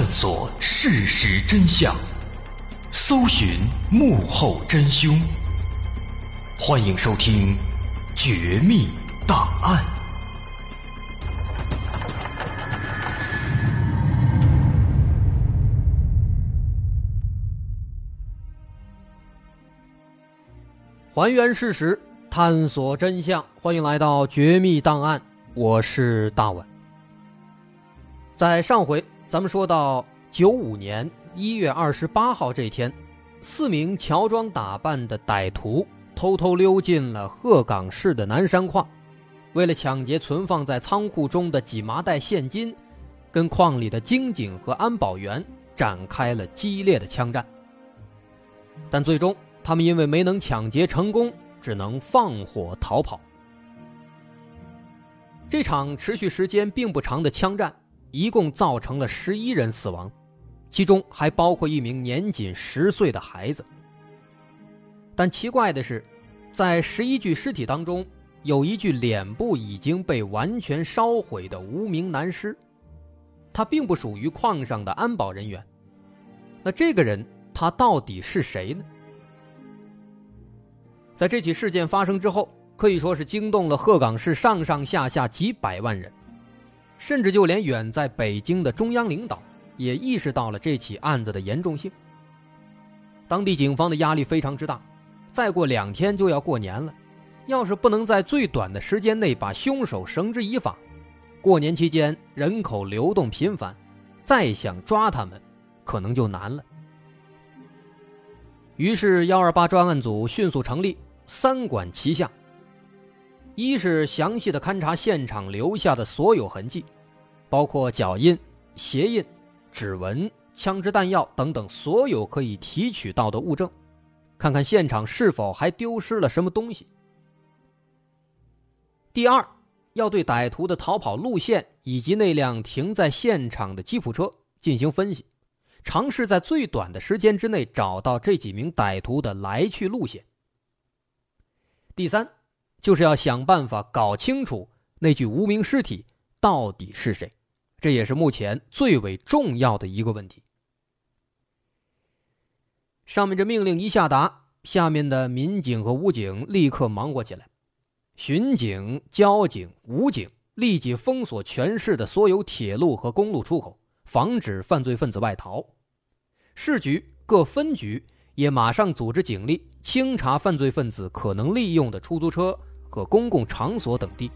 探索事实真相，搜寻幕后真凶。欢迎收听《绝密档案》，还原事实，探索真相。欢迎来到《绝密档案》，我是大碗。在上回，咱们说到九五年一月二十八号这天，四名乔装打扮的歹徒偷偷溜进了鹤岗市的南山矿，为了抢劫存放在仓库中的几麻袋现金，跟矿里的经警和安保员展开了激烈的枪战。但最终，他们因为没能抢劫成功，只能放火逃跑。这场持续时间并不长的枪战。一共造成了十一人死亡，其中还包括一名年仅十岁的孩子。但奇怪的是，在十一具尸体当中，有一具脸部已经被完全烧毁的无名男尸，他并不属于矿上的安保人员。那这个人他到底是谁呢？在这起事件发生之后，可以说是惊动了鹤岗市上上下下几百万人。甚至就连远在北京的中央领导也意识到了这起案子的严重性。当地警方的压力非常之大，再过两天就要过年了，要是不能在最短的时间内把凶手绳之以法，过年期间人口流动频繁，再想抓他们，可能就难了。于是幺二八专案组迅速成立，三管齐下。一是详细的勘察现场留下的所有痕迹，包括脚印、鞋印、指纹、枪支弹药等等所有可以提取到的物证，看看现场是否还丢失了什么东西。第二，要对歹徒的逃跑路线以及那辆停在现场的吉普车进行分析，尝试在最短的时间之内找到这几名歹徒的来去路线。第三。就是要想办法搞清楚那具无名尸体到底是谁，这也是目前最为重要的一个问题。上面这命令一下达，下面的民警和武警立刻忙活起来，巡警、交警、武警立即封锁全市的所有铁路和公路出口，防止犯罪分子外逃。市局各分局也马上组织警力清查犯罪分子可能利用的出租车。和公共场所等地，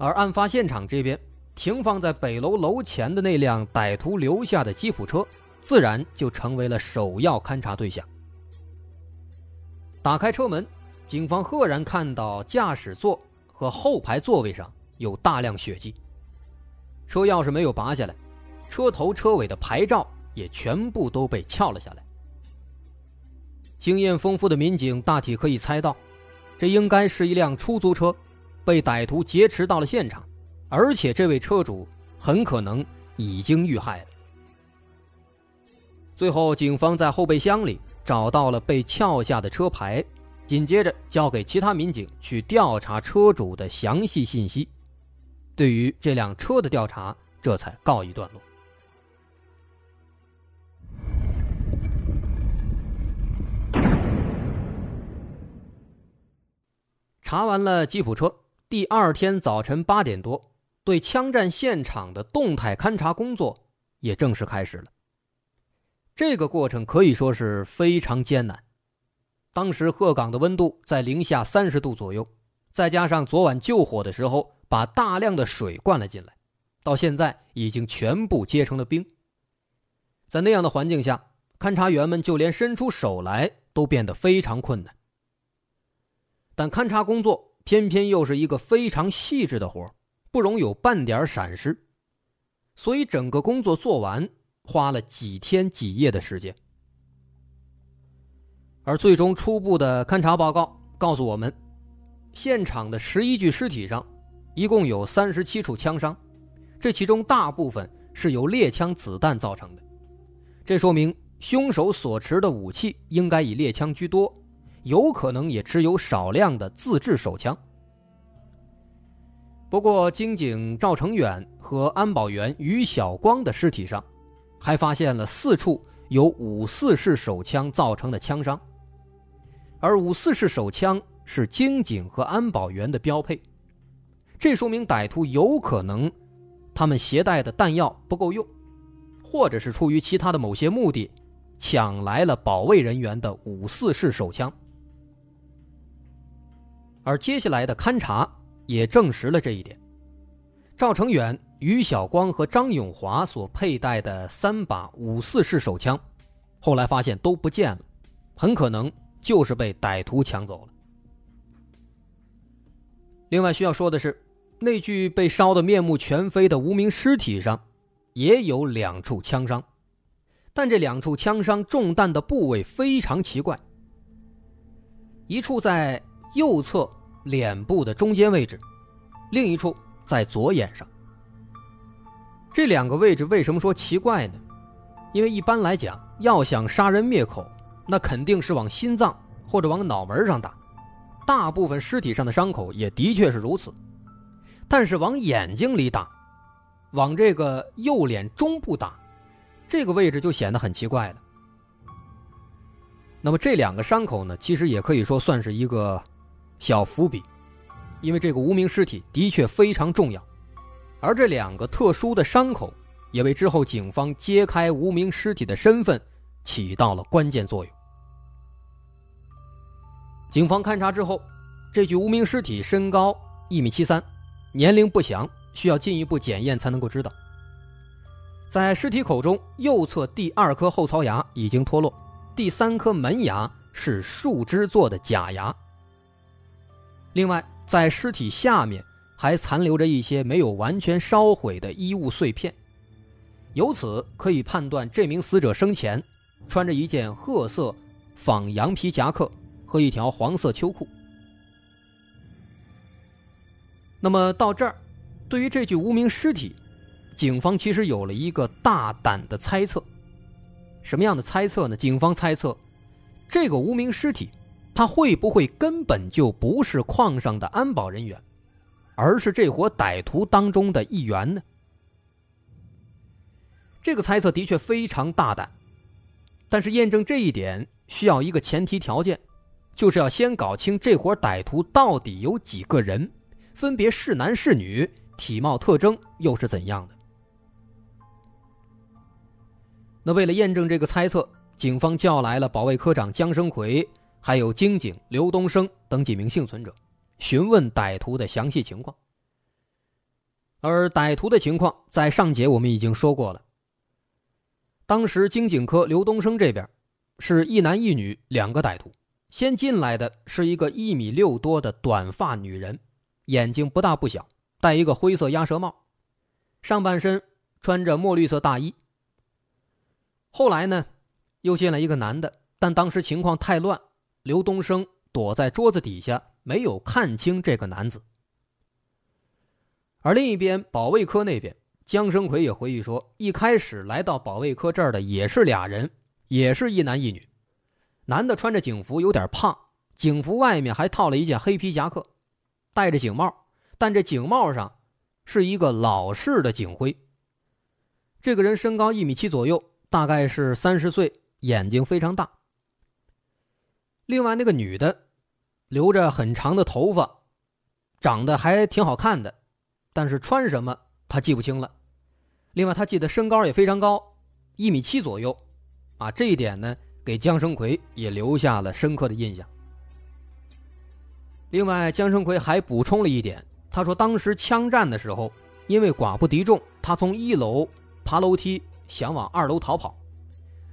而案发现场这边停放在北楼楼前的那辆歹徒留下的吉普车，自然就成为了首要勘查对象。打开车门，警方赫然看到驾驶座和后排座位上有大量血迹，车钥匙没有拔下来，车头车尾的牌照也全部都被撬了下来。经验丰富的民警大体可以猜到，这应该是一辆出租车，被歹徒劫持到了现场，而且这位车主很可能已经遇害了。最后，警方在后备箱里找到了被撬下的车牌，紧接着交给其他民警去调查车主的详细信息。对于这辆车的调查，这才告一段落。查完了吉普车，第二天早晨八点多，对枪战现场的动态勘查工作也正式开始了。这个过程可以说是非常艰难。当时鹤岗的温度在零下三十度左右，再加上昨晚救火的时候把大量的水灌了进来，到现在已经全部结成了冰。在那样的环境下，勘察员们就连伸出手来都变得非常困难。但勘察工作偏偏又是一个非常细致的活不容有半点闪失，所以整个工作做完花了几天几夜的时间。而最终初步的勘察报告告诉我们，现场的十一具尸体上，一共有三十七处枪伤，这其中大部分是由猎枪子弹造成的，这说明凶手所持的武器应该以猎枪居多。有可能也持有少量的自制手枪。不过，经警赵成远和安保员于晓光的尸体上，还发现了四处有五四式手枪造成的枪伤，而五四式手枪是经警和安保员的标配，这说明歹徒有可能他们携带的弹药不够用，或者是出于其他的某些目的，抢来了保卫人员的五四式手枪，而接下来的勘查。也证实了这一点。赵成远、于晓光和张永华所佩戴的三把五四式手枪，后来发现都不见了，很可能就是被歹徒抢走了。另外需要说的是，那具被烧得面目全非的无名尸体上，也有两处枪伤，但这两处枪伤中弹的部位非常奇怪，一处在右侧。脸部的中间位置，另一处在左眼上。这两个位置为什么说奇怪呢？因为一般来讲，要想杀人灭口，那肯定是往心脏或者往脑门上打。大部分尸体上的伤口也的确是如此，但是往眼睛里打，往这个右脸中部打，这个位置就显得很奇怪了。那么这两个伤口呢，其实也可以说算是一个。小伏笔，因为这个无名尸体的确非常重要，而这两个特殊的伤口也为之后警方揭开无名尸体的身份起到了关键作用。警方勘查之后，这具无名尸体身高一米七三，年龄不详，需要进一步检验才能够知道。在尸体口中，右侧第二颗后槽牙已经脱落，第三颗门牙是树脂做的假牙。另外，在尸体下面还残留着一些没有完全烧毁的衣物碎片，由此可以判断这名死者生前穿着一件褐色仿羊皮夹克和一条黄色秋裤。那么到这儿，对于这具无名尸体，警方其实有了一个大胆的猜测。什么样的猜测呢？警方猜测，这个无名尸体。他会不会根本就不是矿上的安保人员，而是这伙歹徒当中的一员呢？这个猜测的确非常大胆，但是验证这一点需要一个前提条件，就是要先搞清这伙歹徒到底有几个人，分别是男是女，体貌特征又是怎样的。那为了验证这个猜测，警方叫来了保卫科长江生奎。还有经警刘东升等几名幸存者，询问歹徒的详细情况。而歹徒的情况在上节我们已经说过了。当时经警科刘东升这边是一男一女两个歹徒，先进来的是一个一米六多的短发女人，眼睛不大不小，戴一个灰色鸭舌帽，上半身穿着墨绿色大衣。后来呢，又进来一个男的，但当时情况太乱。刘东升躲在桌子底下，没有看清这个男子。而另一边，保卫科那边，江生奎也回忆说，一开始来到保卫科这儿的也是俩人，也是一男一女。男的穿着警服，有点胖，警服外面还套了一件黑皮夹克，戴着警帽，但这警帽上是一个老式的警徽。这个人身高一米七左右，大概是三十岁，眼睛非常大。另外那个女的，留着很长的头发，长得还挺好看的，但是穿什么她记不清了。另外她记得身高也非常高，一米七左右，啊，这一点呢给江生奎也留下了深刻的印象。另外江生奎还补充了一点，他说当时枪战的时候，因为寡不敌众，他从一楼爬楼梯想往二楼逃跑，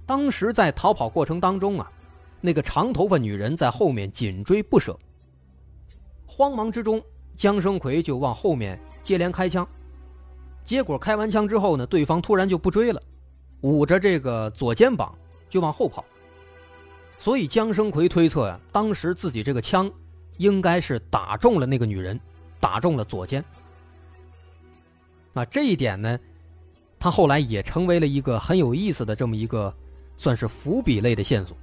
当时在逃跑过程当中啊。那个长头发女人在后面紧追不舍，慌忙之中，江生奎就往后面接连开枪，结果开完枪之后呢，对方突然就不追了，捂着这个左肩膀就往后跑。所以江生奎推测呀，当时自己这个枪应该是打中了那个女人，打中了左肩。那这一点呢，他后来也成为了一个很有意思的这么一个，算是伏笔类的线索。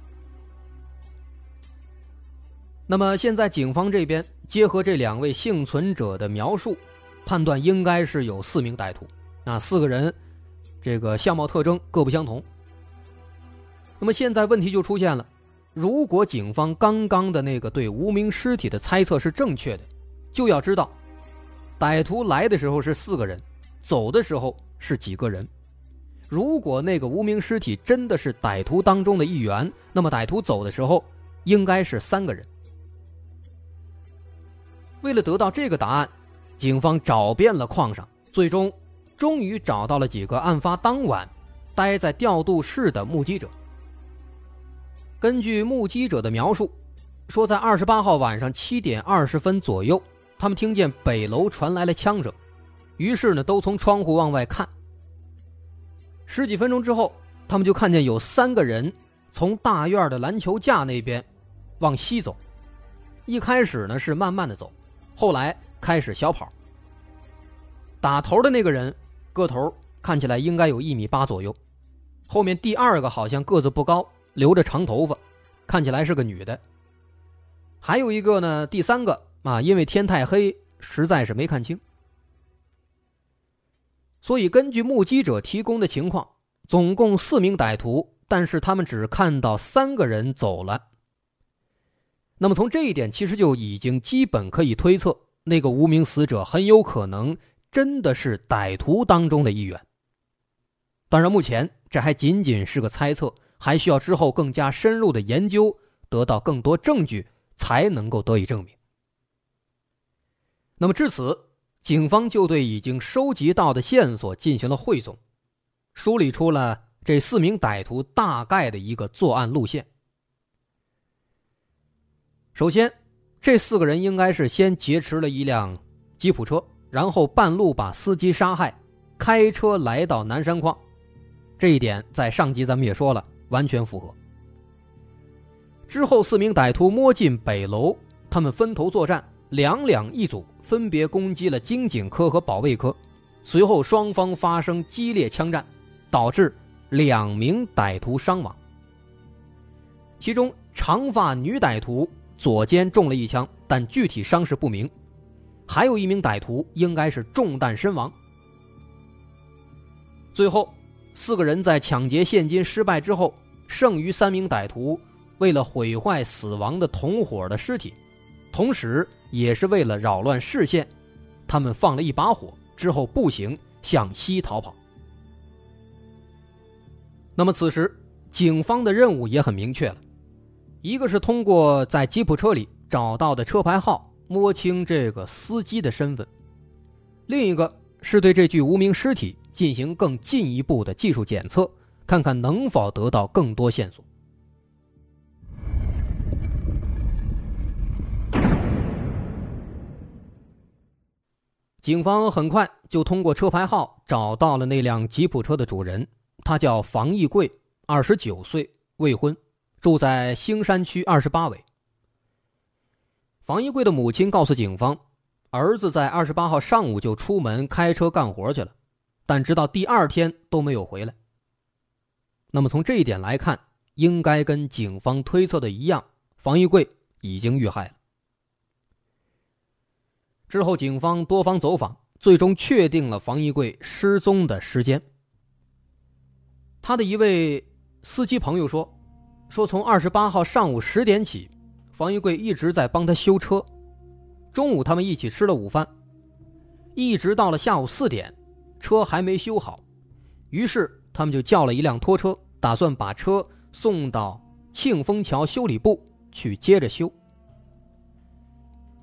那么现在警方这边结合这两位幸存者的描述，判断应该是有四名歹徒，啊，四个人，这个相貌特征各不相同。那么现在问题就出现了，如果警方刚刚的那个对无名尸体的猜测是正确的，就要知道，歹徒来的时候是四个人，走的时候是几个人。如果那个无名尸体真的是歹徒当中的一员，那么歹徒走的时候应该是三个人。为了得到这个答案，警方找遍了矿上，最终终于找到了几个案发当晚待在调度室的目击者。根据目击者的描述，说在二十八号晚上七点二十分左右，他们听见北楼传来了枪声，于是呢，都从窗户往外看。十几分钟之后，他们就看见有三个人从大院的篮球架那边往西走。一开始呢是慢慢的走，后来开始小跑。打头的那个人个头看起来应该有一米八左右，后面第二个好像个子不高，留着长头发，看起来是个女的。还有一个呢，第三个啊，因为天太黑，实在是没看清。所以，根据目击者提供的情况，总共四名歹徒，但是他们只看到三个人走了。那么，从这一点其实就已经基本可以推测，那个无名死者很有可能真的是歹徒当中的一员。当然，目前这还仅仅是个猜测，还需要之后更加深入的研究，得到更多证据，才能够得以证明。那么，至此。警方就对已经收集到的线索进行了汇总，梳理出了这四名歹徒大概的一个作案路线。首先，这四个人应该是先劫持了一辆吉普车，然后半路把司机杀害，开车来到南山矿。这一点在上集咱们也说了，完全符合。之后，四名歹徒摸进北楼，他们分头作战，两两一组。分别攻击了经警科和保卫科，随后双方发生激烈枪战，导致两名歹徒伤亡。其中长发女歹徒左肩中了一枪，但具体伤势不明；还有一名歹徒应该是中弹身亡。最后，四个人在抢劫现金失败之后，剩余三名歹徒为了毁坏死亡的同伙的尸体，同时。也是为了扰乱视线，他们放了一把火之后步行向西逃跑。那么此时，警方的任务也很明确了，一个是通过在吉普车里找到的车牌号摸清这个司机的身份，另一个是对这具无名尸体进行更进一步的技术检测，看看能否得到更多线索。警方很快就通过车牌号找到了那辆吉普车的主人，他叫房义贵，二十九岁，未婚，住在兴山区二十八委。房一贵的母亲告诉警方，儿子在二十八号上午就出门开车干活去了，但直到第二天都没有回来。那么从这一点来看，应该跟警方推测的一样，房一贵已经遇害了。之后，警方多方走访，最终确定了房一贵失踪的时间。他的一位司机朋友说：“说从二十八号上午十点起，房一贵一直在帮他修车。中午他们一起吃了午饭，一直到了下午四点，车还没修好，于是他们就叫了一辆拖车，打算把车送到庆丰桥修理部去接着修。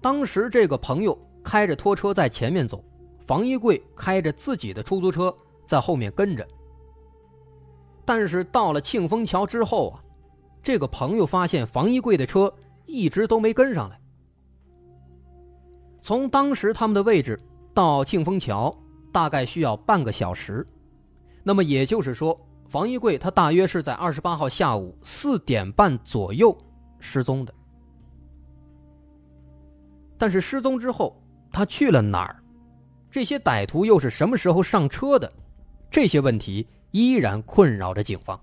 当时这个朋友。”开着拖车在前面走，房一贵开着自己的出租车在后面跟着。但是到了庆丰桥之后啊，这个朋友发现房一贵的车一直都没跟上来。从当时他们的位置到庆丰桥大概需要半个小时，那么也就是说，房一贵他大约是在二十八号下午四点半左右失踪的。但是失踪之后。他去了哪儿？这些歹徒又是什么时候上车的？这些问题依然困扰着警方。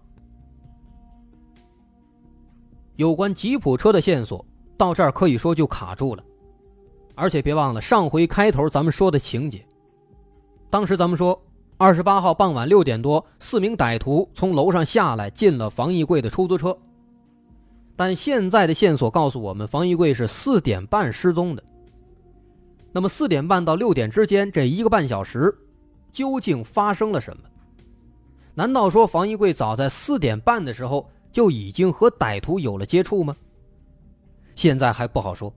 有关吉普车的线索到这儿可以说就卡住了，而且别忘了上回开头咱们说的情节：当时咱们说，二十八号傍晚六点多，四名歹徒从楼上下来，进了房一贵的出租车。但现在的线索告诉我们，房一贵是四点半失踪的。那么四点半到六点之间这一个半小时，究竟发生了什么？难道说房一贵早在四点半的时候就已经和歹徒有了接触吗？现在还不好说。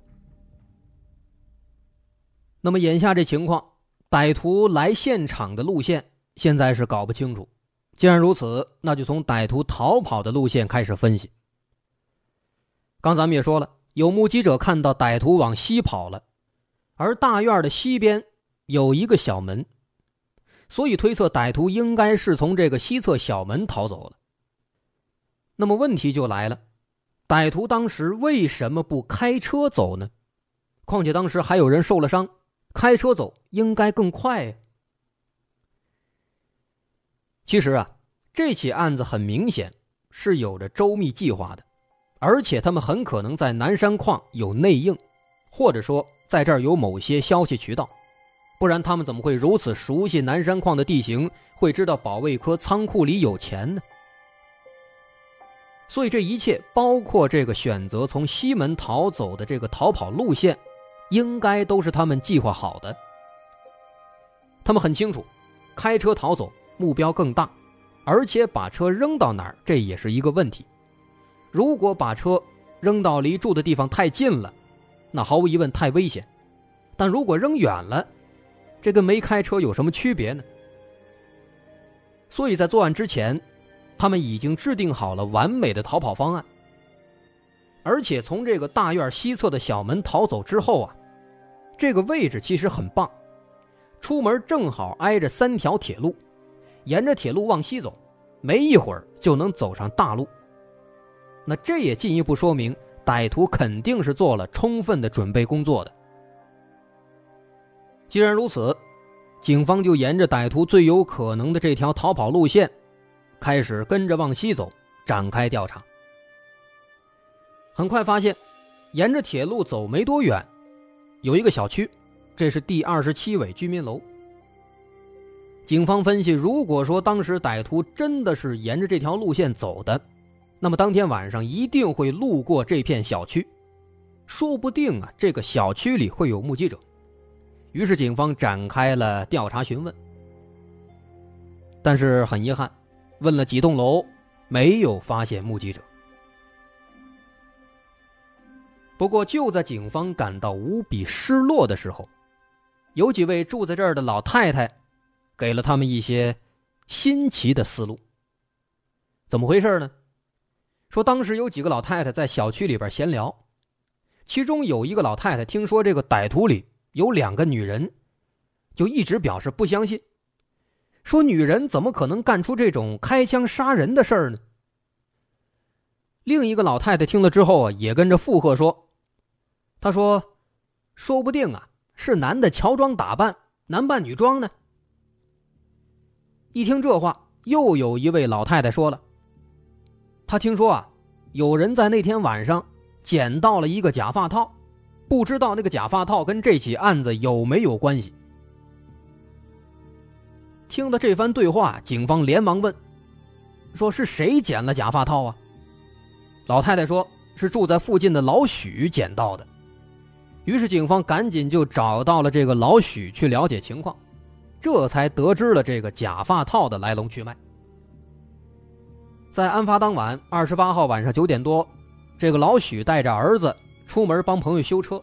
那么眼下这情况，歹徒来现场的路线现在是搞不清楚。既然如此，那就从歹徒逃跑的路线开始分析。刚咱们也说了，有目击者看到歹徒往西跑了，而大院的西边有一个小门，所以推测歹徒应该是从这个西侧小门逃走了。那么问题就来了，歹徒当时为什么不开车走呢？况且当时还有人受了伤，开车走应该更快呀。其实啊，这起案子很明显是有着周密计划的。而且他们很可能在南山矿有内应，或者说在这儿有某些消息渠道，不然他们怎么会如此熟悉南山矿的地形，会知道保卫科仓库里有钱呢？所以这一切，包括这个选择从西门逃走的这个逃跑路线，应该都是他们计划好的。他们很清楚，开车逃走目标更大，而且把车扔到哪儿，这也是一个问题。如果把车扔到离住的地方太近了，那毫无疑问太危险；但如果扔远了，这跟没开车有什么区别呢？所以在作案之前，他们已经制定好了完美的逃跑方案。而且从这个大院西侧的小门逃走之后啊，这个位置其实很棒，出门正好挨着三条铁路，沿着铁路往西走，没一会儿就能走上大路。那这也进一步说明，歹徒肯定是做了充分的准备工作的。既然如此，警方就沿着歹徒最有可能的这条逃跑路线，开始跟着往西走，展开调查。很快发现，沿着铁路走没多远，有一个小区，这是第二十七委居民楼。警方分析，如果说当时歹徒真的是沿着这条路线走的，那么当天晚上一定会路过这片小区，说不定啊，这个小区里会有目击者。于是警方展开了调查询问，但是很遗憾，问了几栋楼，没有发现目击者。不过就在警方感到无比失落的时候，有几位住在这儿的老太太，给了他们一些新奇的思路。怎么回事呢？说当时有几个老太太在小区里边闲聊，其中有一个老太太听说这个歹徒里有两个女人，就一直表示不相信，说女人怎么可能干出这种开枪杀人的事儿呢？另一个老太太听了之后啊，也跟着附和说：“她说，说不定啊是男的乔装打扮，男扮女装呢。”一听这话，又有一位老太太说了。他听说啊，有人在那天晚上捡到了一个假发套，不知道那个假发套跟这起案子有没有关系。听了这番对话，警方连忙问：“说是谁捡了假发套啊？”老太太说：“是住在附近的老许捡到的。”于是警方赶紧就找到了这个老许去了解情况，这才得知了这个假发套的来龙去脉。在案发当晚，二十八号晚上九点多，这个老许带着儿子出门帮朋友修车。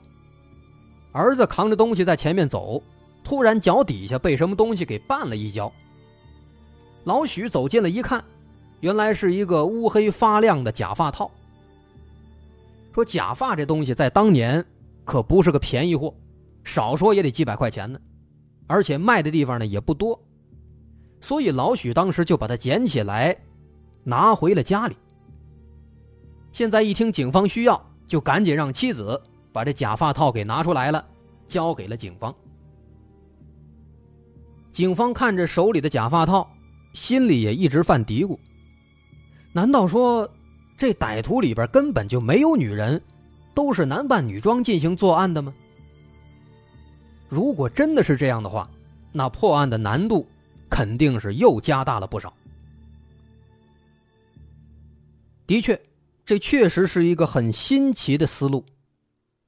儿子扛着东西在前面走，突然脚底下被什么东西给绊了一跤。老许走近了一看，原来是一个乌黑发亮的假发套。说假发这东西在当年可不是个便宜货，少说也得几百块钱呢，而且卖的地方呢也不多，所以老许当时就把它捡起来。拿回了家里。现在一听警方需要，就赶紧让妻子把这假发套给拿出来了，交给了警方。警方看着手里的假发套，心里也一直犯嘀咕：难道说这歹徒里边根本就没有女人，都是男扮女装进行作案的吗？如果真的是这样的话，那破案的难度肯定是又加大了不少。的确，这确实是一个很新奇的思路，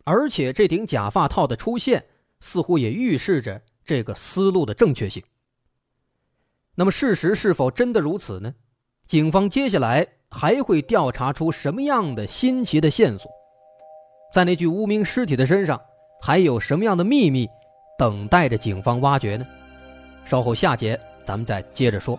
而且这顶假发套的出现，似乎也预示着这个思路的正确性。那么，事实是否真的如此呢？警方接下来还会调查出什么样的新奇的线索？在那具无名尸体的身上，还有什么样的秘密等待着警方挖掘呢？稍后下节咱们再接着说。